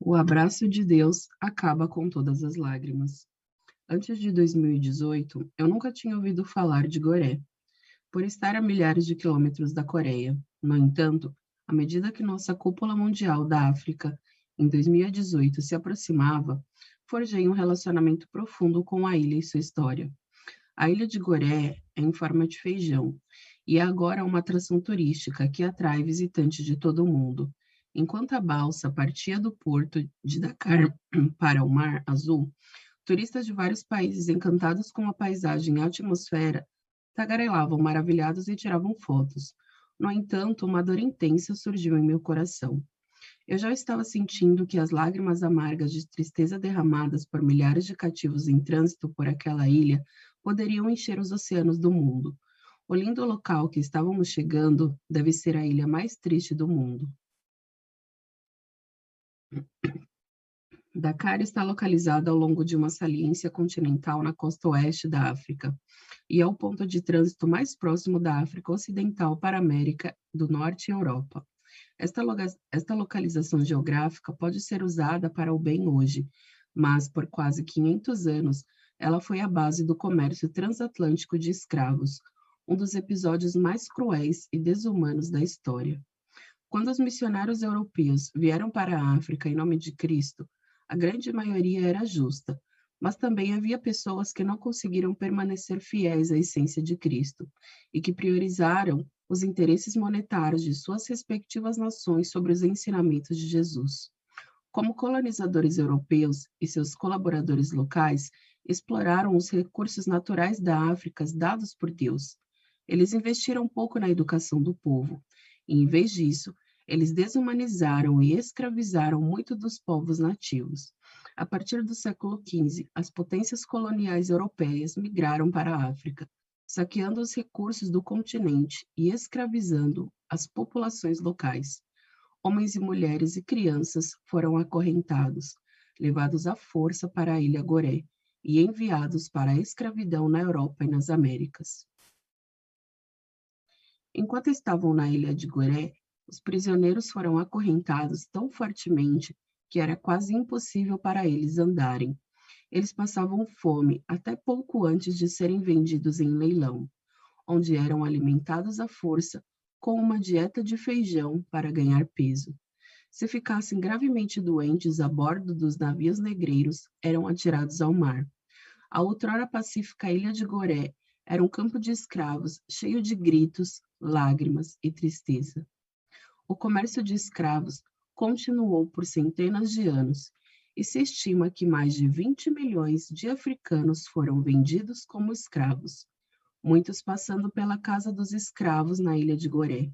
O abraço de Deus acaba com todas as lágrimas. Antes de 2018, eu nunca tinha ouvido falar de Goré, por estar a milhares de quilômetros da Coreia. No entanto, à medida que nossa cúpula mundial da África, em 2018, se aproximava, forjei um relacionamento profundo com a ilha e sua história. A ilha de Goré é em forma de feijão e é agora uma atração turística que atrai visitantes de todo o mundo. Enquanto a balsa partia do porto de Dakar para o Mar Azul, turistas de vários países encantados com a paisagem e a atmosfera tagarelavam maravilhados e tiravam fotos. No entanto, uma dor intensa surgiu em meu coração. Eu já estava sentindo que as lágrimas amargas de tristeza derramadas por milhares de cativos em trânsito por aquela ilha poderiam encher os oceanos do mundo. O lindo local que estávamos chegando deve ser a ilha mais triste do mundo. Dakar está localizada ao longo de uma saliência continental na costa oeste da África e é o ponto de trânsito mais próximo da África Ocidental para a América do Norte e Europa. Esta, esta localização geográfica pode ser usada para o bem hoje, mas por quase 500 anos ela foi a base do comércio transatlântico de escravos, um dos episódios mais cruéis e desumanos da história. Quando os missionários europeus vieram para a África em nome de Cristo, a grande maioria era justa, mas também havia pessoas que não conseguiram permanecer fiéis à essência de Cristo e que priorizaram os interesses monetários de suas respectivas nações sobre os ensinamentos de Jesus. Como colonizadores europeus e seus colaboradores locais exploraram os recursos naturais da África dados por Deus, eles investiram pouco na educação do povo em vez disso, eles desumanizaram e escravizaram muito dos povos nativos. A partir do século XV, as potências coloniais europeias migraram para a África, saqueando os recursos do continente e escravizando as populações locais. Homens e mulheres e crianças foram acorrentados, levados à força para a ilha Goré e enviados para a escravidão na Europa e nas Américas. Enquanto estavam na ilha de Goré, os prisioneiros foram acorrentados tão fortemente que era quase impossível para eles andarem. Eles passavam fome até pouco antes de serem vendidos em leilão, onde eram alimentados à força com uma dieta de feijão para ganhar peso. Se ficassem gravemente doentes a bordo dos navios negreiros, eram atirados ao mar. A outrora pacífica ilha de Goré era um campo de escravos cheio de gritos, lágrimas e tristeza. O comércio de escravos continuou por centenas de anos e se estima que mais de 20 milhões de africanos foram vendidos como escravos, muitos passando pela casa dos escravos na ilha de Goré.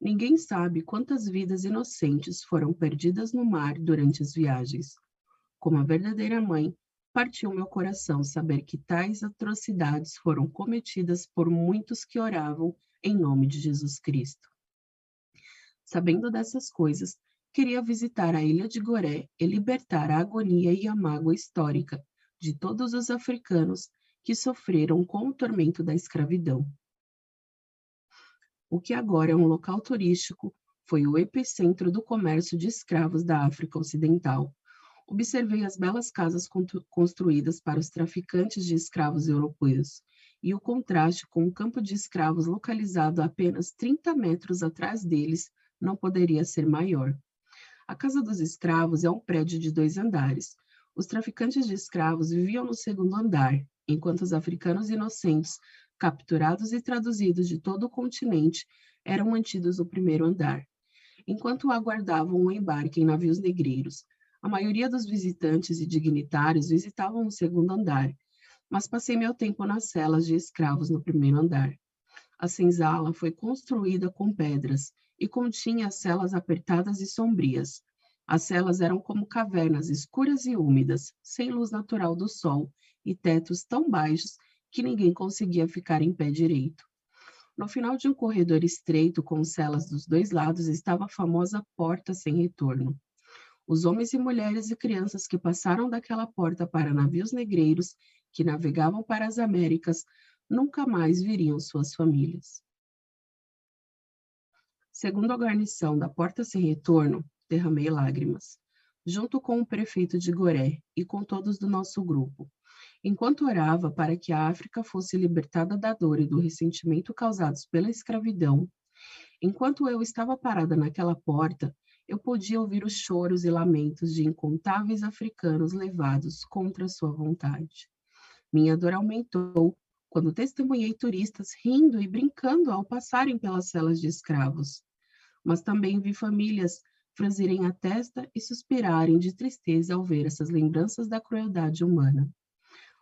Ninguém sabe quantas vidas inocentes foram perdidas no mar durante as viagens. Como a verdadeira mãe, partiu meu coração saber que tais atrocidades foram cometidas por muitos que oravam em nome de Jesus Cristo. Sabendo dessas coisas, queria visitar a ilha de Goré e libertar a agonia e a mágoa histórica de todos os africanos que sofreram com o tormento da escravidão. O que agora é um local turístico foi o epicentro do comércio de escravos da África Ocidental. Observei as belas casas construídas para os traficantes de escravos europeus e o contraste com o campo de escravos localizado a apenas 30 metros atrás deles não poderia ser maior. A Casa dos Escravos é um prédio de dois andares. Os traficantes de escravos viviam no segundo andar, enquanto os africanos inocentes, capturados e traduzidos de todo o continente, eram mantidos no primeiro andar. Enquanto aguardavam o embarque em navios negreiros, a maioria dos visitantes e dignitários visitavam o segundo andar, mas passei meu tempo nas celas de escravos no primeiro andar. A senzala foi construída com pedras e continha celas apertadas e sombrias. As celas eram como cavernas escuras e úmidas, sem luz natural do sol e tetos tão baixos que ninguém conseguia ficar em pé direito. No final de um corredor estreito com celas dos dois lados estava a famosa porta sem retorno. Os homens e mulheres e crianças que passaram daquela porta para navios negreiros que navegavam para as Américas nunca mais viriam suas famílias. Segundo a guarnição da Porta Sem Retorno, derramei lágrimas. junto com o prefeito de Goré e com todos do nosso grupo. Enquanto orava para que a África fosse libertada da dor e do ressentimento causados pela escravidão, enquanto eu estava parada naquela porta, eu podia ouvir os choros e lamentos de incontáveis africanos levados contra sua vontade. Minha dor aumentou quando testemunhei turistas rindo e brincando ao passarem pelas celas de escravos. Mas também vi famílias franzirem a testa e suspirarem de tristeza ao ver essas lembranças da crueldade humana.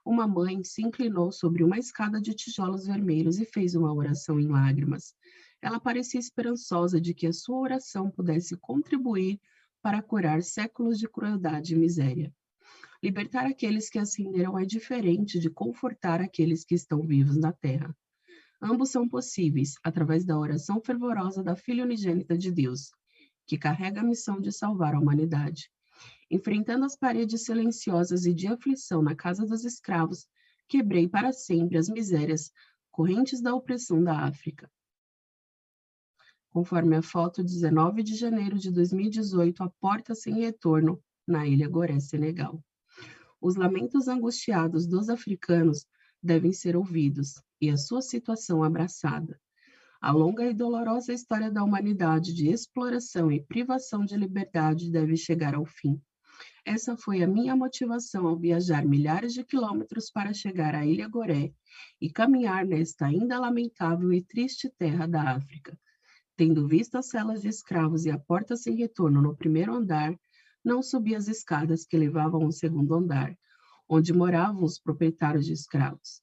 Uma mãe se inclinou sobre uma escada de tijolos vermelhos e fez uma oração em lágrimas. Ela parecia esperançosa de que a sua oração pudesse contribuir para curar séculos de crueldade e miséria. Libertar aqueles que ascenderam é diferente de confortar aqueles que estão vivos na terra. Ambos são possíveis através da oração fervorosa da Filha Unigênita de Deus, que carrega a missão de salvar a humanidade. Enfrentando as paredes silenciosas e de aflição na casa dos escravos, quebrei para sempre as misérias correntes da opressão da África. Conforme a foto 19 de janeiro de 2018, a porta sem retorno na ilha Goré, Senegal. Os lamentos angustiados dos africanos devem ser ouvidos e a sua situação abraçada. A longa e dolorosa história da humanidade de exploração e privação de liberdade deve chegar ao fim. Essa foi a minha motivação ao viajar milhares de quilômetros para chegar à Ilha Goré e caminhar nesta ainda lamentável e triste terra da África. Tendo visto as celas de escravos e a porta sem retorno no primeiro andar, não subi as escadas que levavam ao segundo andar, onde moravam os proprietários de escravos.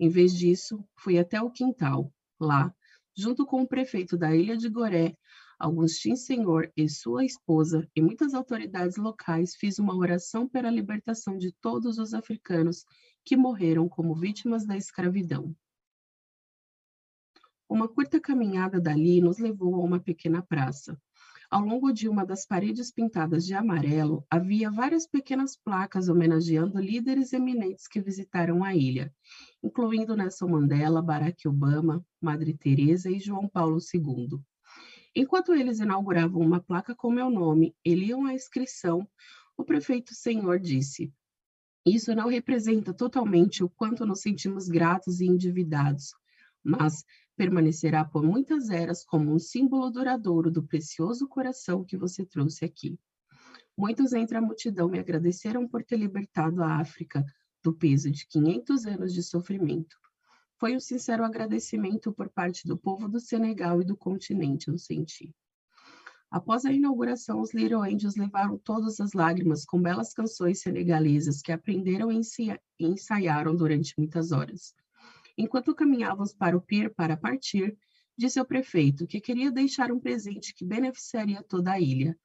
Em vez disso, fui até o quintal. Lá, junto com o prefeito da ilha de Goré, Augustin Senhor e sua esposa e muitas autoridades locais, fiz uma oração pela libertação de todos os africanos que morreram como vítimas da escravidão. Uma curta caminhada dali nos levou a uma pequena praça. Ao longo de uma das paredes pintadas de amarelo, havia várias pequenas placas homenageando líderes eminentes que visitaram a ilha, incluindo Nelson Mandela, Barack Obama, Madre Teresa e João Paulo II. Enquanto eles inauguravam uma placa com meu nome e liam a inscrição, o prefeito senhor disse: Isso não representa totalmente o quanto nos sentimos gratos e endividados, mas permanecerá por muitas eras como um símbolo duradouro do precioso coração que você trouxe aqui. Muitos entre a multidão me agradeceram por ter libertado a África do peso de 500 anos de sofrimento. Foi um sincero agradecimento por parte do povo do Senegal e do continente, eu senti. Após a inauguração, os Little Angels levaram todas as lágrimas com belas canções senegalesas que aprenderam e ensaiaram durante muitas horas. Enquanto caminhávamos para o pier para partir, disse ao prefeito que queria deixar um presente que beneficiaria toda a ilha.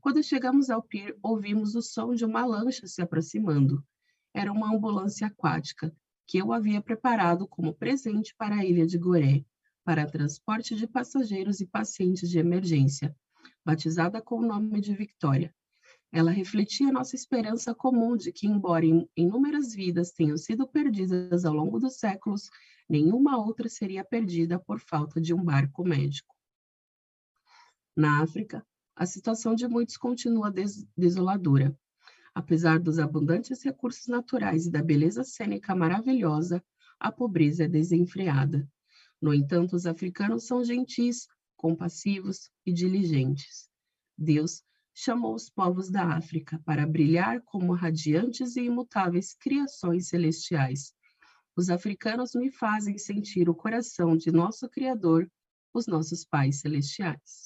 Quando chegamos ao pier, ouvimos o som de uma lancha se aproximando. Era uma ambulância aquática que eu havia preparado como presente para a ilha de Goré, para transporte de passageiros e pacientes de emergência, batizada com o nome de Victoria. Ela refletia nossa esperança comum de que, embora inúmeras vidas tenham sido perdidas ao longo dos séculos, nenhuma outra seria perdida por falta de um barco médico. Na África, a situação de muitos continua des desoladora. Apesar dos abundantes recursos naturais e da beleza cênica maravilhosa, a pobreza é desenfreada. No entanto, os africanos são gentis, compassivos e diligentes. Deus chamou os povos da África para brilhar como radiantes e imutáveis criações celestiais. Os africanos me fazem sentir o coração de nosso Criador, os nossos pais celestiais.